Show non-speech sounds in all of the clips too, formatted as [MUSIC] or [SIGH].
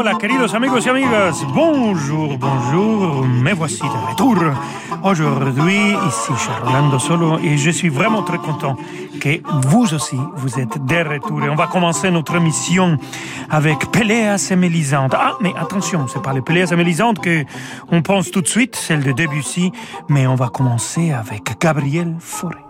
Hola, queridos amigos amigas. Bonjour, bonjour. Me voici de retour. Aujourd'hui, ici, Rolando Solo, et je suis vraiment très content que vous aussi, vous êtes de retour. Et on va commencer notre mission avec Péléas et Mélisande. Ah, mais attention, c'est pas les Péléas et Mélisande que on pense tout de suite, celle de Debussy, mais on va commencer avec Gabriel Fauré.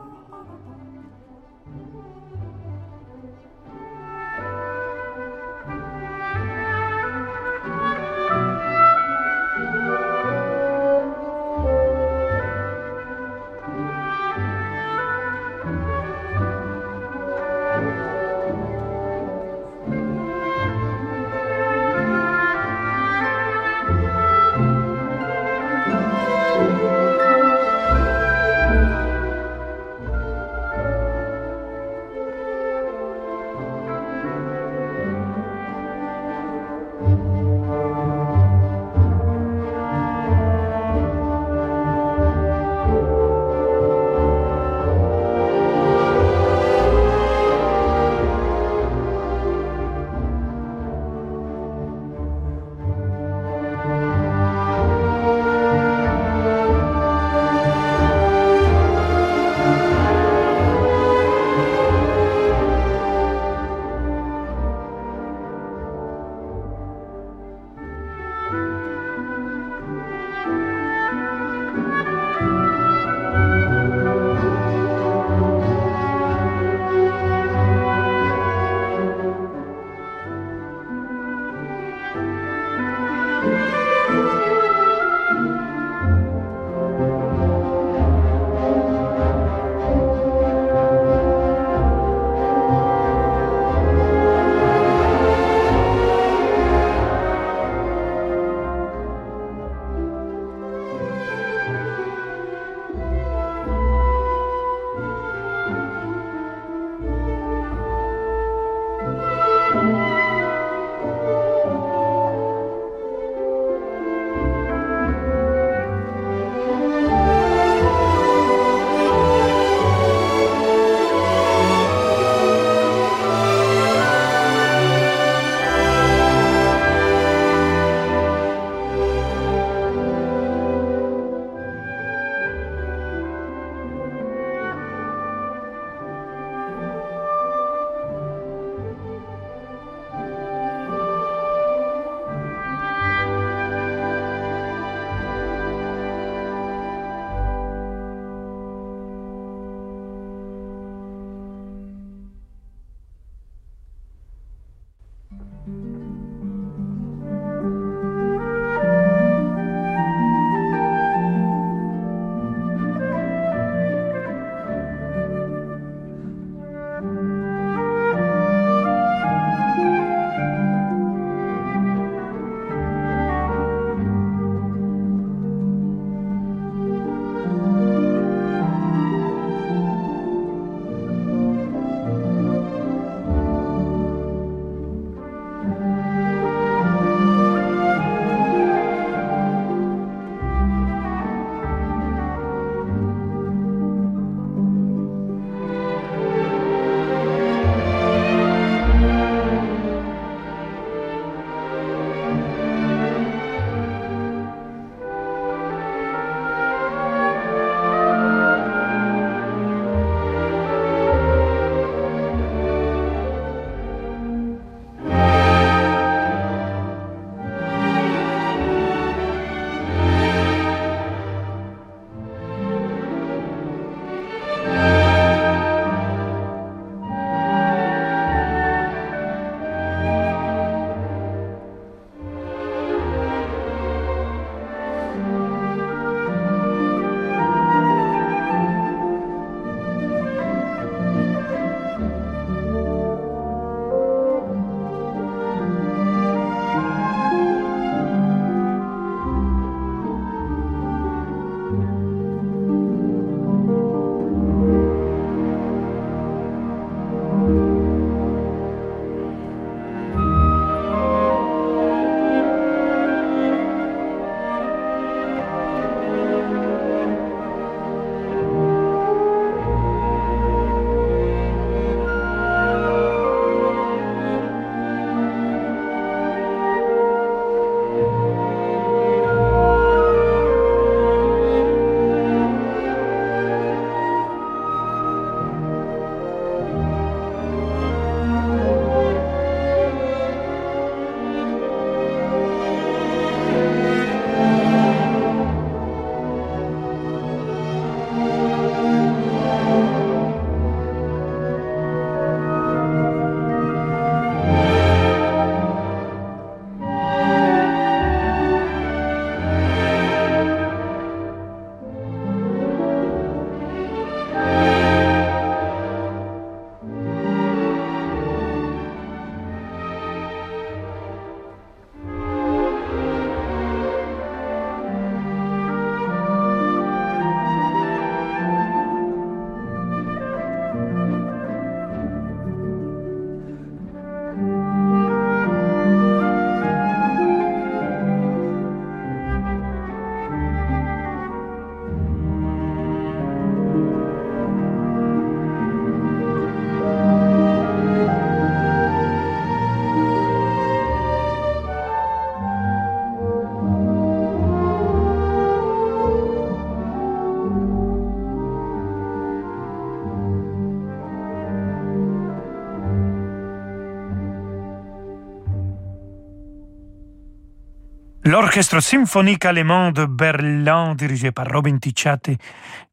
L'orchestre symphonique allemand de Berlin, dirigé par Robin Ticciati,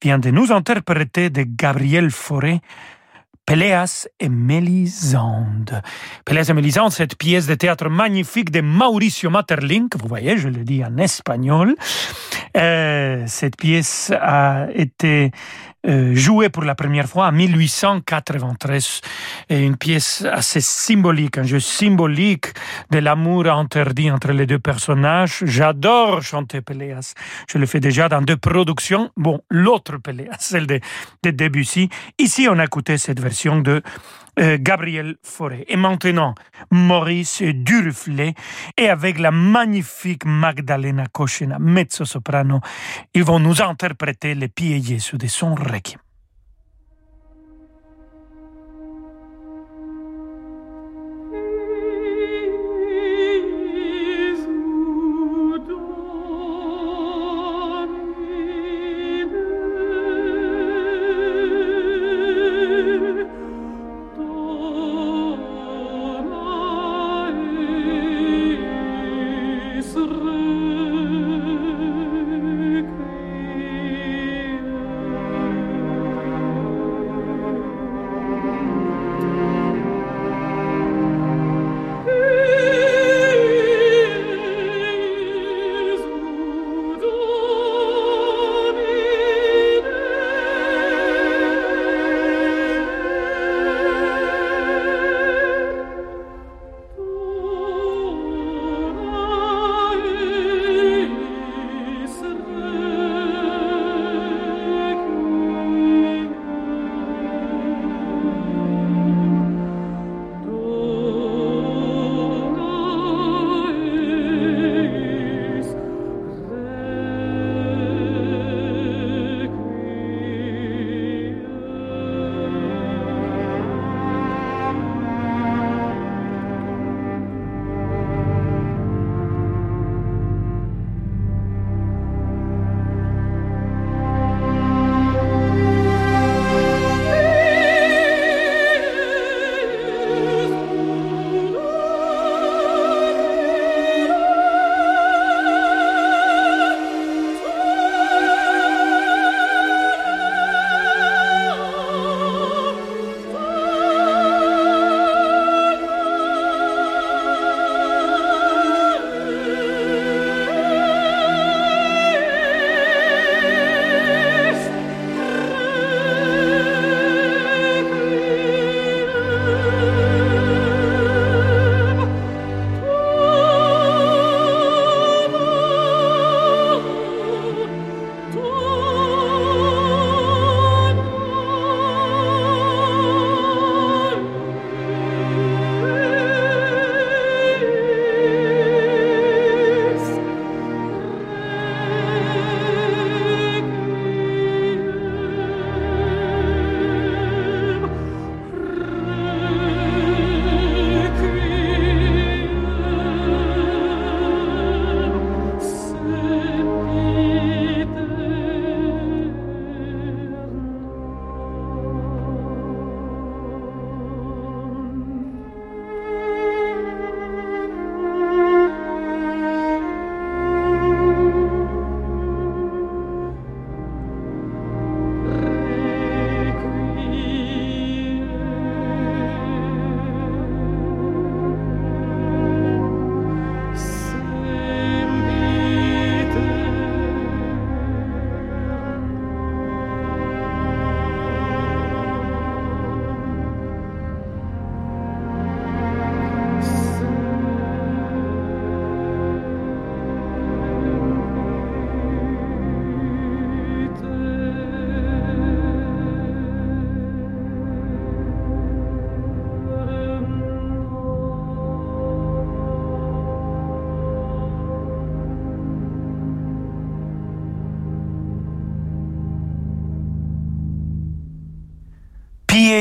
vient de nous interpréter de Gabriel Fauré Péléas et Mélisande. Péléas et Mélisande, cette pièce de théâtre magnifique de Mauricio Maeterlinck, vous voyez, je le dis en espagnol. Euh, cette pièce a été jouée pour la première fois en 1893. Et une pièce assez symbolique, un jeu symbolique de l'amour interdit entre les deux personnages. J'adore chanter Péléas. Je le fais déjà dans deux productions. Bon, l'autre Péléas, [LAUGHS] celle de, de Debussy. Ici, on a écouté cette version de euh, Gabriel Fauré. Et maintenant, Maurice Duruflet et avec la magnifique Magdalena Kochena, mezzo-soprano, ils vont nous interpréter les pieds Jésus de son requiem.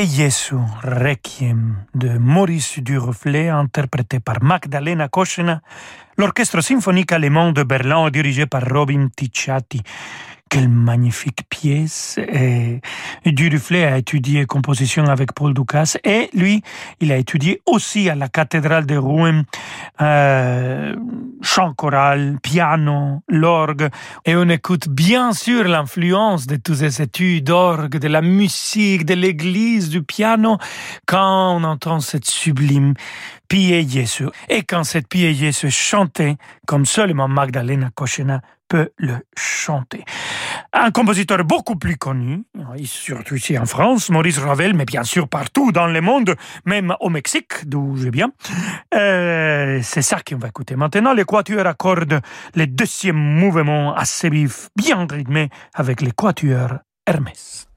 Jesu, Requiem de Maurice Duruflet, interprété par Magdalena Koschena, l'orchestre symphonique allemand de Berlin dirigé par Robin Ticciati, Quelle magnifique pièce. Et a étudié composition avec Paul Ducasse et lui, il a étudié aussi à la cathédrale de Rouen euh, chant choral, piano, l'orgue. Et on écoute bien sûr l'influence de tous ces études d'orgue, de la musique, de l'église, du piano, quand on entend cette sublime Pie Jésus. Et quand cette Pie Jésus chantée, comme seulement Magdalena Kochena peut le chanter. Un compositeur beaucoup plus connu, surtout ici en France, Maurice Ravel, mais bien sûr partout dans le monde, même au Mexique, d'où je viens. Euh, c'est ça qu'on va écouter maintenant. L'équateur accorde le deuxième mouvement assez vif, bien rythmé, avec l'équateur Hermès.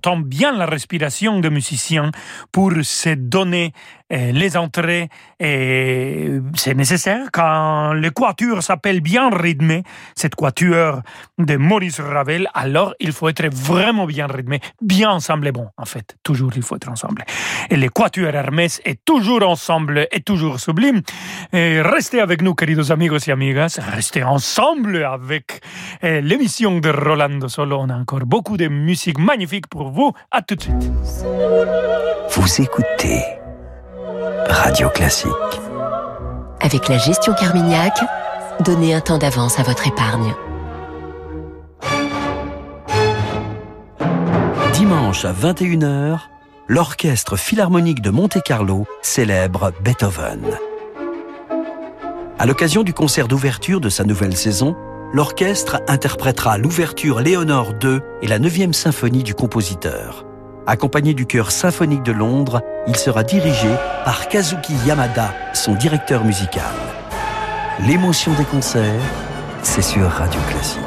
Entend bien la respiration de musiciens pour se donner les entrées c'est nécessaire quand le quatuor s'appelle bien rythmé, cette quatuor de Maurice Ravel, alors il faut être vraiment bien rythmé, bien ensemble bon, en fait, toujours il faut être ensemble. Et le quatuor Hermès est toujours ensemble et toujours sublime. Et restez avec nous, queridos amigos et amigas, restez ensemble avec euh, l'émission de Rolando Solo. On a encore beaucoup de musique magnifique pour vous. À tout de suite. Vous écoutez Radio Classique. Avec la gestion Carmignac, donnez un temps d'avance à votre épargne. Dimanche à 21h, l'Orchestre Philharmonique de Monte-Carlo célèbre Beethoven. À l'occasion du concert d'ouverture de sa nouvelle saison, l'orchestre interprétera l'ouverture Léonore II et la 9e symphonie du compositeur. Accompagné du chœur symphonique de Londres, il sera dirigé par Kazuki Yamada, son directeur musical. L'émotion des concerts, c'est sur Radio Classique.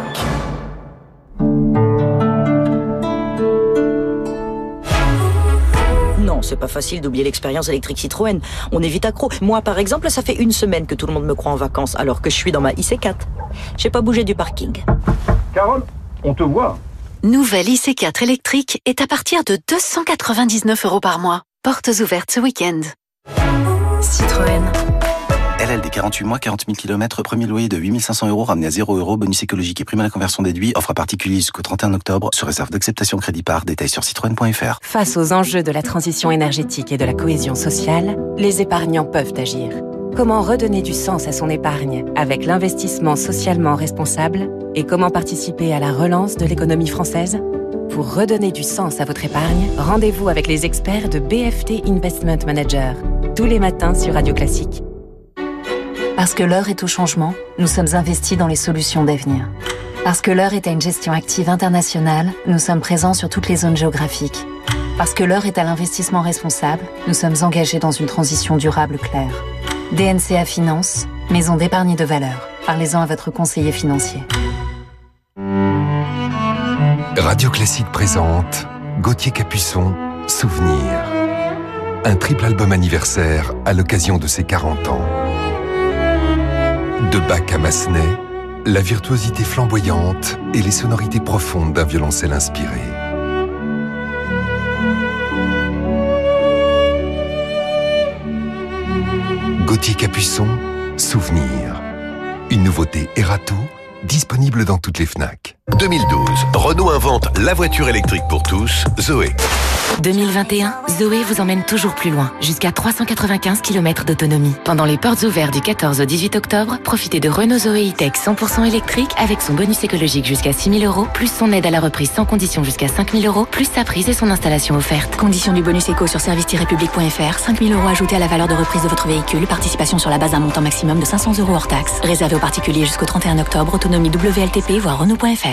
Non, c'est pas facile d'oublier l'expérience électrique Citroën. On est vite accro. Moi, par exemple, ça fait une semaine que tout le monde me croit en vacances, alors que je suis dans ma IC4. J'ai pas bougé du parking. Carole, on te voit. Nouvelle IC4 électrique est à partir de 299 euros par mois. Portes ouvertes ce week-end. Citroën. LLD 48 mois, 40 000 km, premier loyer de 8500 euros, ramené à 0 euros, bonus écologique et prime à la conversion déduit, offre à particulier jusqu'au 31 octobre, sur réserve d'acceptation crédit par, détail sur citroën.fr. Face aux enjeux de la transition énergétique et de la cohésion sociale, les épargnants peuvent agir. Comment redonner du sens à son épargne avec l'investissement socialement responsable et comment participer à la relance de l'économie française? Pour redonner du sens à votre épargne, rendez-vous avec les experts de BFT Investment Manager, tous les matins sur Radio Classique. Parce que l'heure est au changement, nous sommes investis dans les solutions d'avenir. Parce que l'heure est à une gestion active internationale, nous sommes présents sur toutes les zones géographiques. Parce que l'heure est à l'investissement responsable, nous sommes engagés dans une transition durable claire. DNCA Finance, maison d'épargne de valeur. Parlez-en à votre conseiller financier. Radio Classique présente Gauthier Capuçon, Souvenir. Un triple album anniversaire à l'occasion de ses 40 ans. De Bach à Massenet, la virtuosité flamboyante et les sonorités profondes d'un violoncelle inspiré. Gauthier Capuçon, Souvenir. Une nouveauté Erato, disponible dans toutes les FNAC. 2012, Renault invente la voiture électrique pour tous, Zoé. 2021, Zoé vous emmène toujours plus loin, jusqu'à 395 km d'autonomie. Pendant les portes ouvertes du 14 au 18 octobre, profitez de Renault Zoé E-Tech 100% électrique avec son bonus écologique jusqu'à 6 000 euros, plus son aide à la reprise sans condition jusqu'à 5 000 euros, plus sa prise et son installation offerte. Condition du bonus éco sur service-public.fr, 5 000 euros ajoutés à la valeur de reprise de votre véhicule, participation sur la base d'un montant maximum de 500 euros hors taxe. Réservé aux particuliers jusqu'au 31 octobre, autonomie WLTP, voire Renault.fr.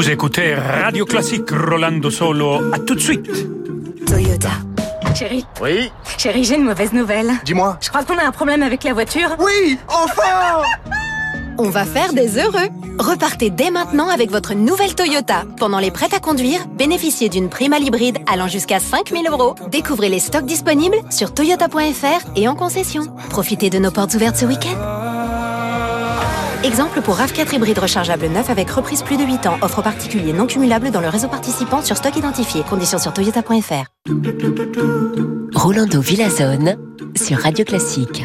vous écoutez Radio Classique Rolando Solo. À tout de suite. Toyota. Chérie. Oui. Chérie, j'ai une mauvaise nouvelle. Dis-moi. Je crois qu'on a un problème avec la voiture. Oui, enfin on va faire des heureux. Repartez dès maintenant avec votre nouvelle Toyota. Pendant les prêts à conduire, bénéficiez d'une prime à l'hybride allant jusqu'à 5000 euros. Découvrez les stocks disponibles sur toyota.fr et en concession. Profitez de nos portes ouvertes ce week-end. Exemple pour RAV4 hybride rechargeable neuf avec reprise plus de 8 ans. Offre particulier non cumulable dans le réseau participant sur stock identifié. Conditions sur toyota.fr. Rolando Villazone sur Radio Classique.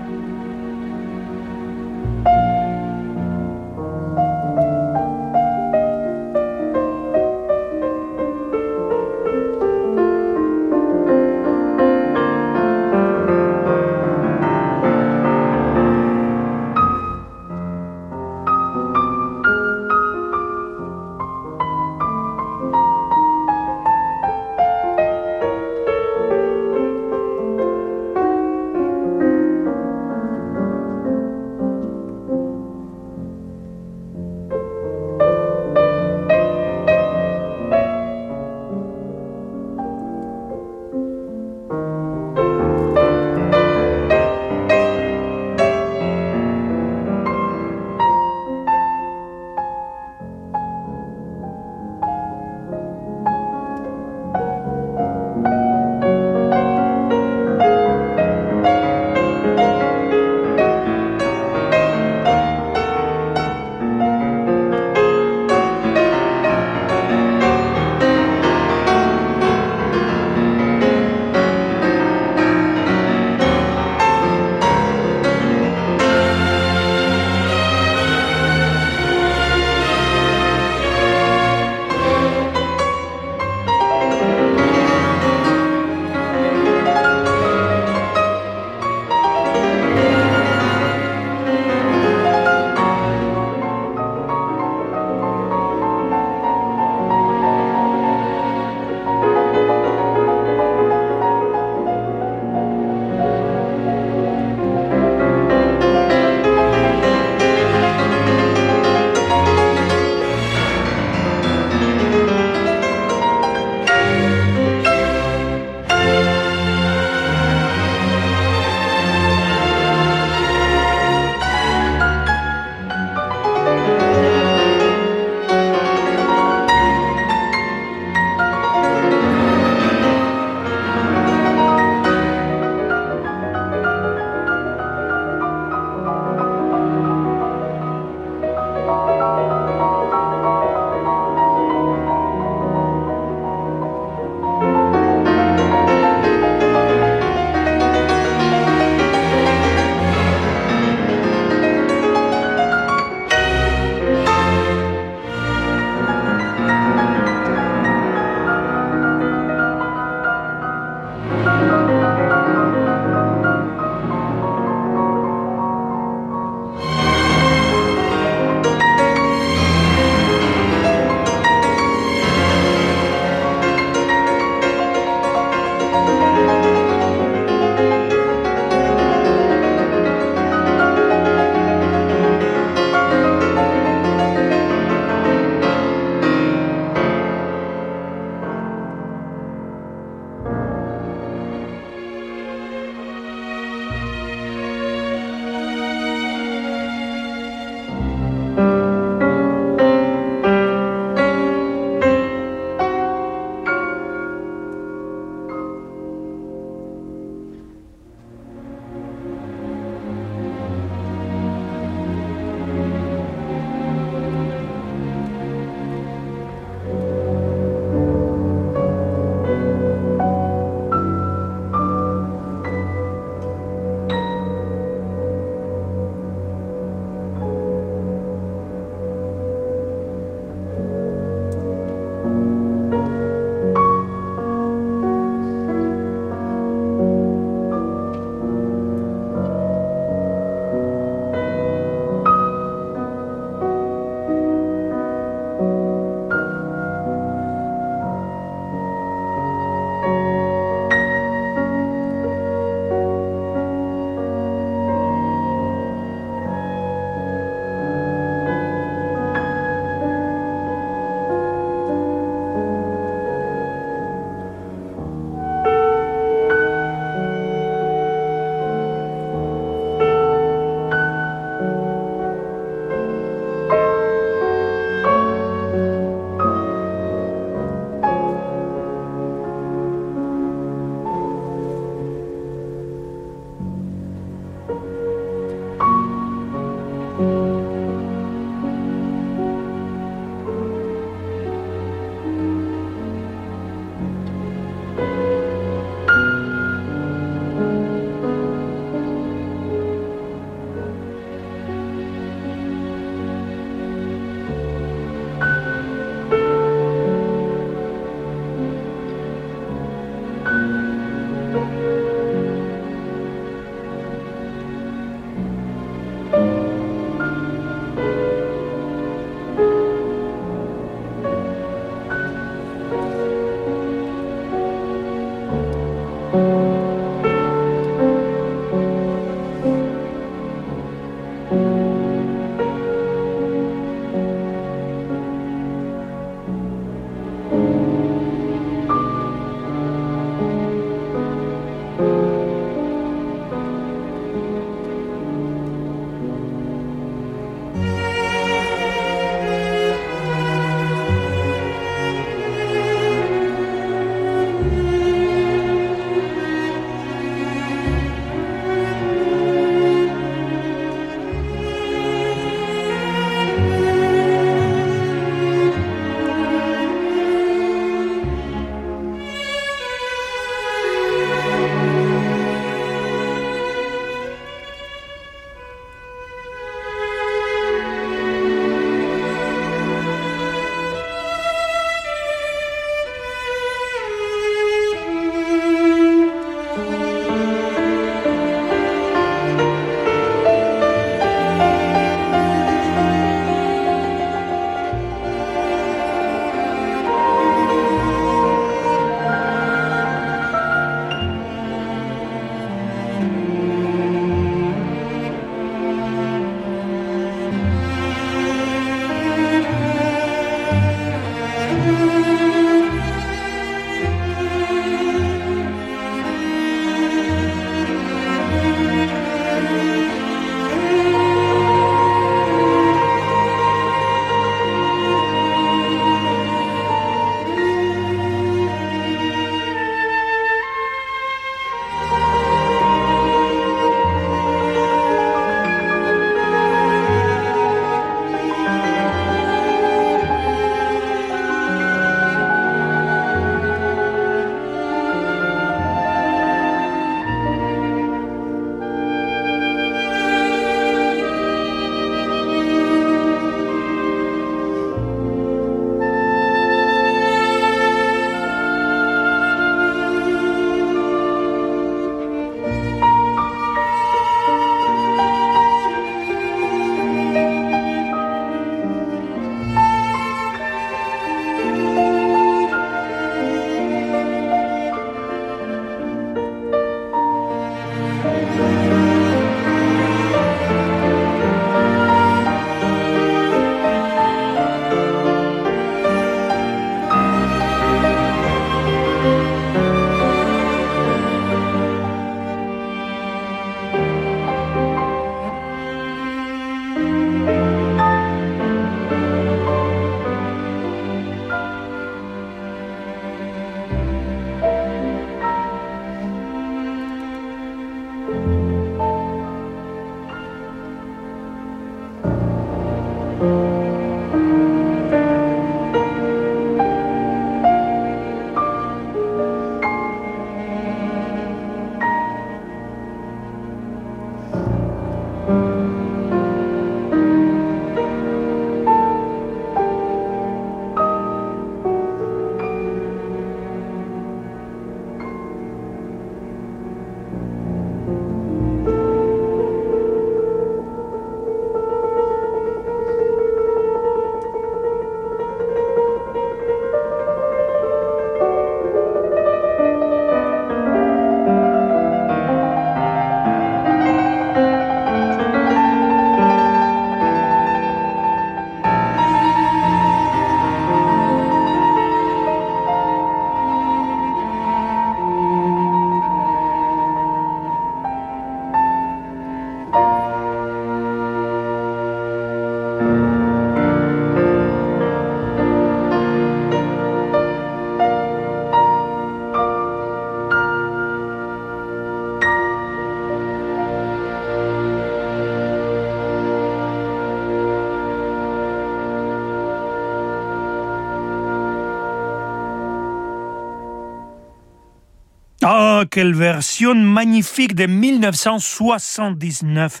Quelle version magnifique de 1979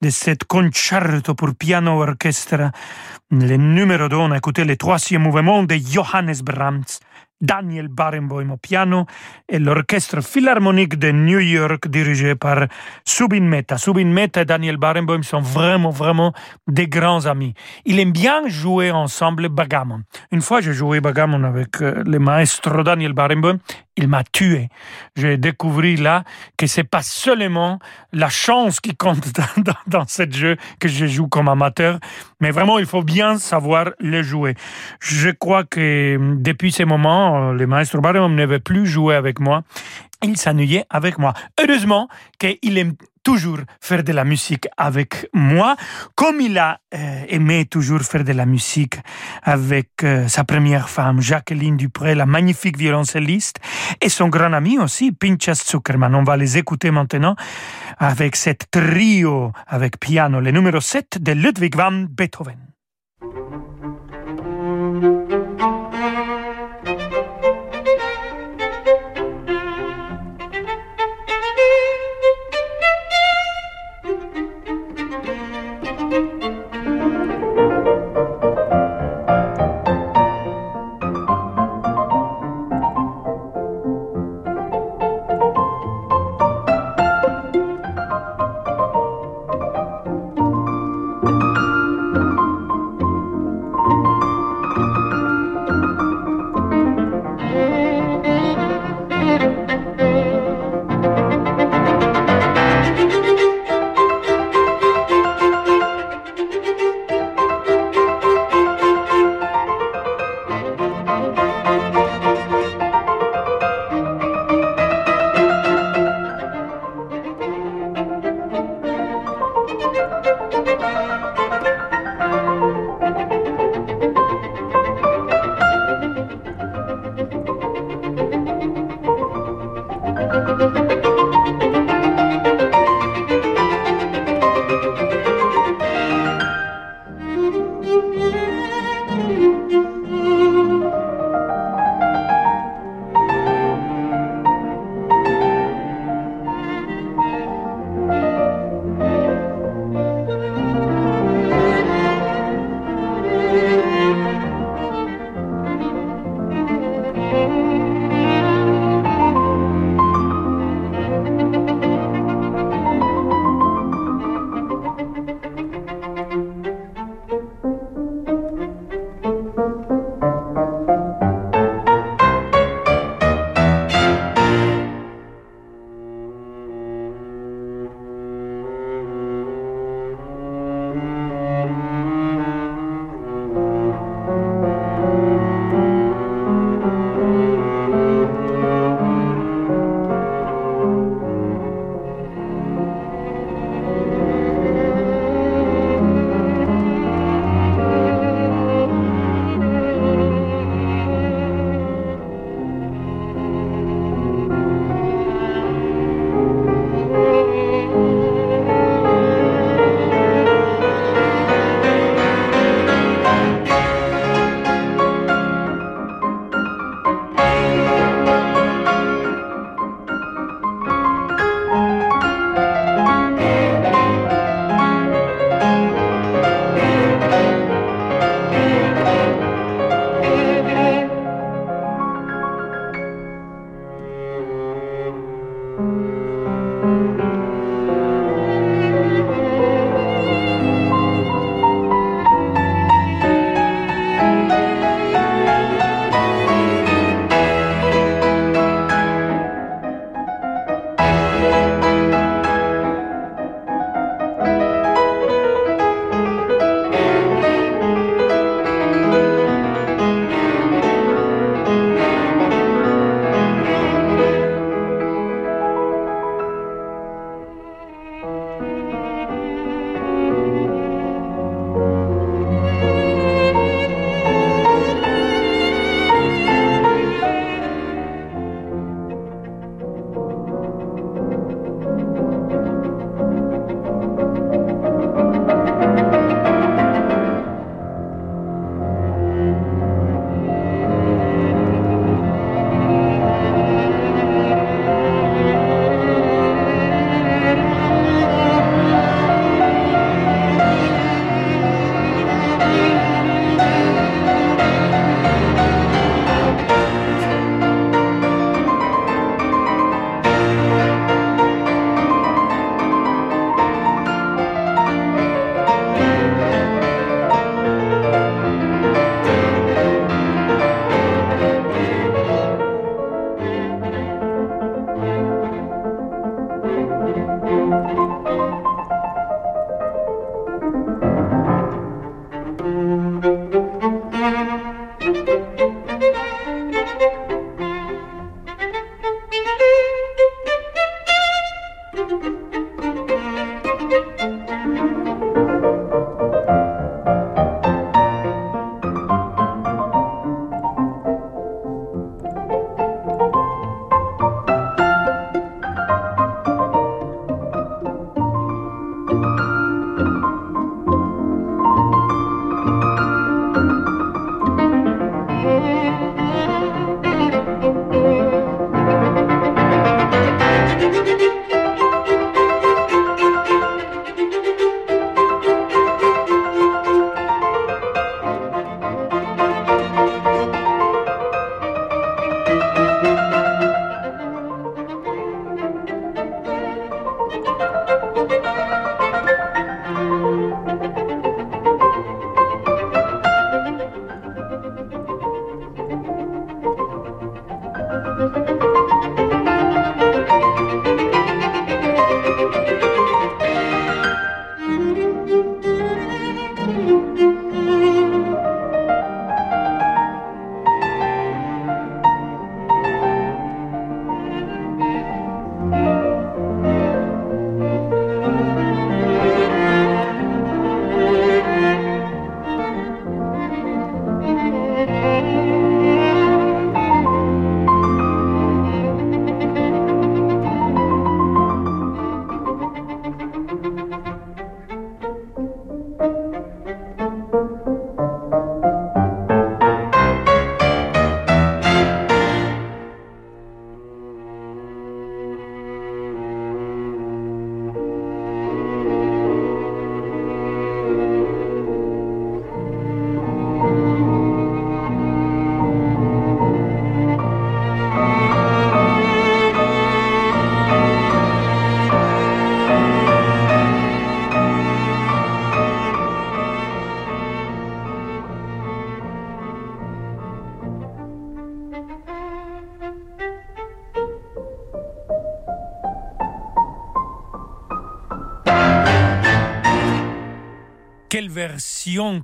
de cette concerto pour piano orchestre. Le numéro 2, on a écouté le troisième mouvement de Johannes Brahms. Daniel Barenboim au piano et l'orchestre philharmonique de New York dirigé par Subin Mehta. Subin Mehta et Daniel Barenboim sont vraiment, vraiment des grands amis. Ils aiment bien jouer ensemble bagamon. Une fois, j'ai joué bagamon avec euh, le maestro Daniel Barenboim il m'a tué. J'ai découvert là que c'est pas seulement la chance qui compte [LAUGHS] dans, dans, ce jeu que je joue comme amateur, mais vraiment il faut bien savoir le jouer. Je crois que depuis ce moment, le maestro ne veut plus jouer avec moi. Il s'ennuyait avec moi. Heureusement qu'il aime toujours faire de la musique avec moi, comme il a euh, aimé toujours faire de la musique avec euh, sa première femme, Jacqueline Dupré, la magnifique violoncelliste, et son grand ami aussi, Pinchas Zuckerman. On va les écouter maintenant avec cette trio avec piano, le numéro 7 de Ludwig van Beethoven.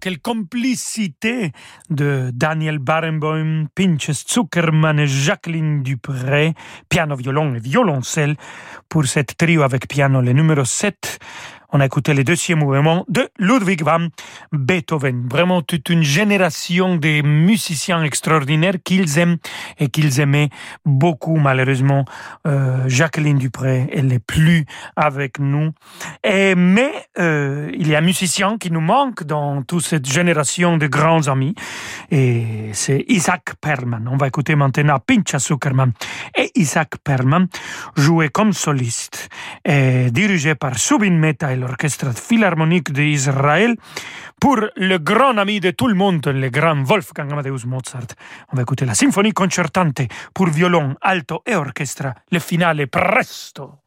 Quelle complicité de Daniel Barenboim, Pinches Zuckerman et Jacqueline Dupré, piano, violon et violoncelle, pour cette trio avec piano, le numéro 7 on a écouté le deuxième mouvement de Ludwig van Beethoven. Vraiment toute une génération de musiciens extraordinaires qu'ils aiment et qu'ils aimaient beaucoup. Malheureusement, euh, Jacqueline Dupré, elle n'est plus avec nous. Et, mais euh, il y a un musicien qui nous manque dans toute cette génération de grands amis. Et c'est Isaac Perlman. On va écouter maintenant Pincha Zuckerman et Isaac Perlman jouer comme soliste et dirigé par Subin Meta l'Orchestre Philharmonique d'Israël pour le grand ami de tout le monde, le grand Wolfgang Amadeus Mozart. On va écouter la symphonie concertante pour violon, alto et orchestre. Le finale presto.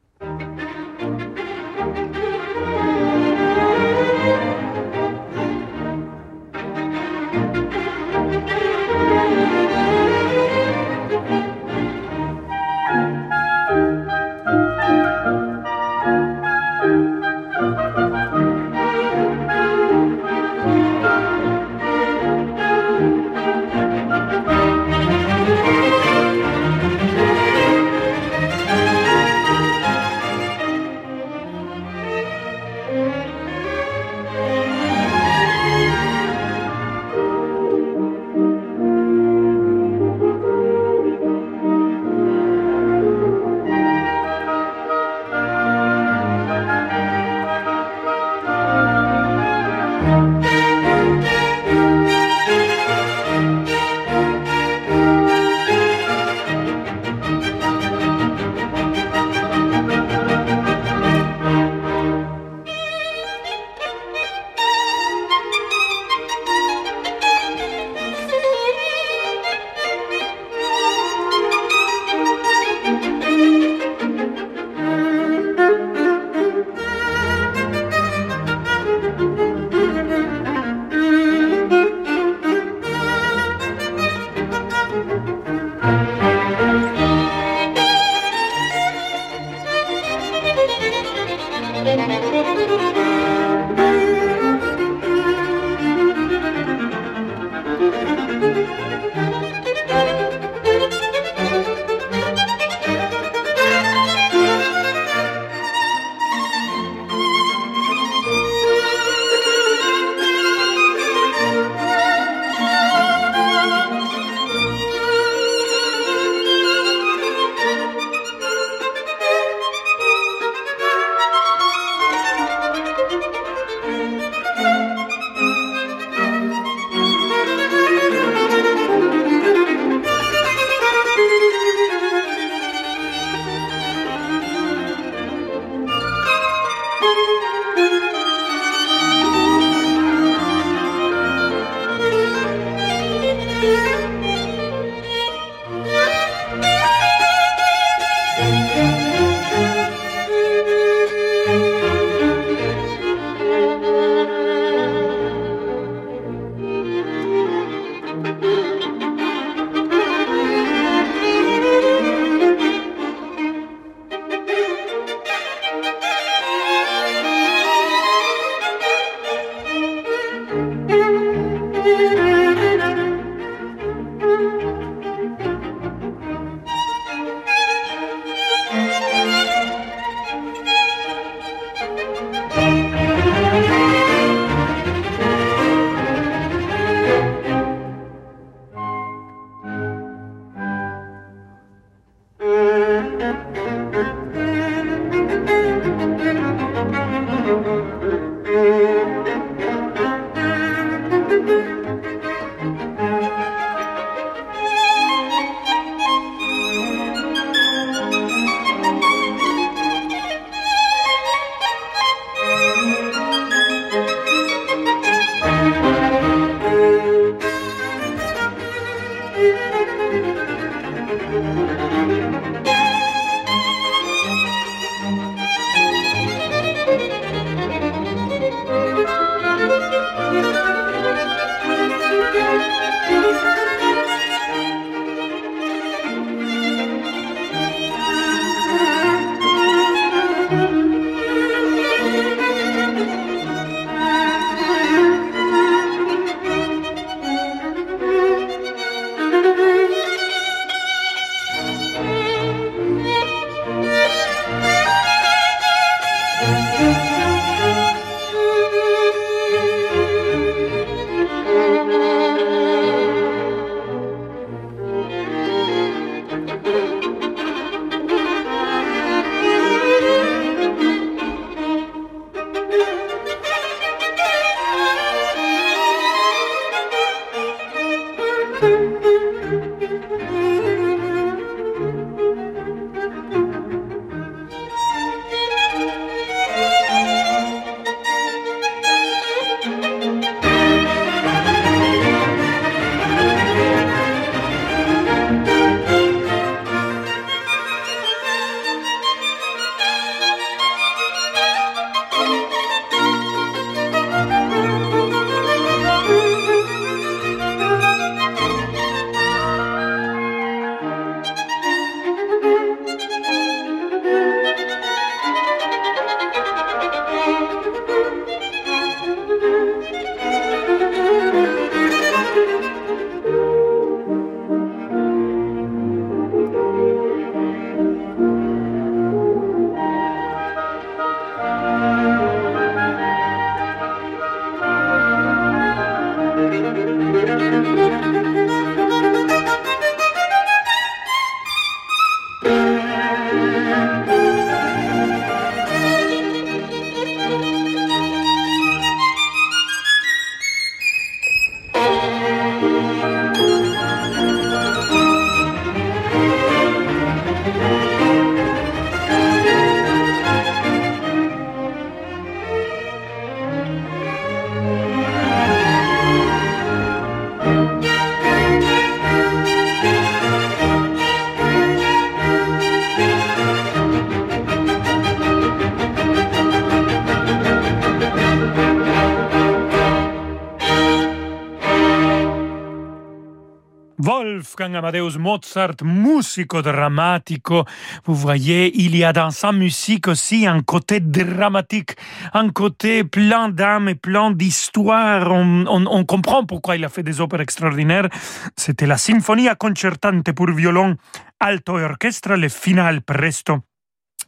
Amadeus Mozart, musico drammatico. Vous voyez, il y a dans sa musique aussi un côté dramatique, un côté plein d'âme et plein d'histoire. On, on, comprend pourquoi il a fait des opéras extraordinaires. C'était la Sinfonia concertante pour violon, alto et orchestre, le final presto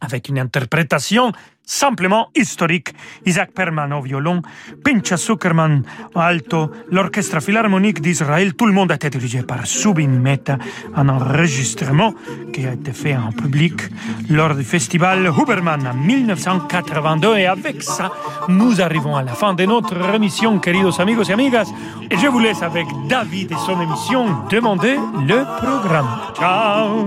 avec une interprétation simplement historique. Isaac Perman au violon, Pincha Zuckerman au alto, l'Orchestre Philharmonique d'Israël, tout le monde a été dirigé par Subin Mehta, un enregistrement qui a été fait en public lors du festival Huberman en 1982. Et avec ça, nous arrivons à la fin de notre émission, queridos amigos et amigas. Et je vous laisse avec David et son émission Demandez le programme. Ciao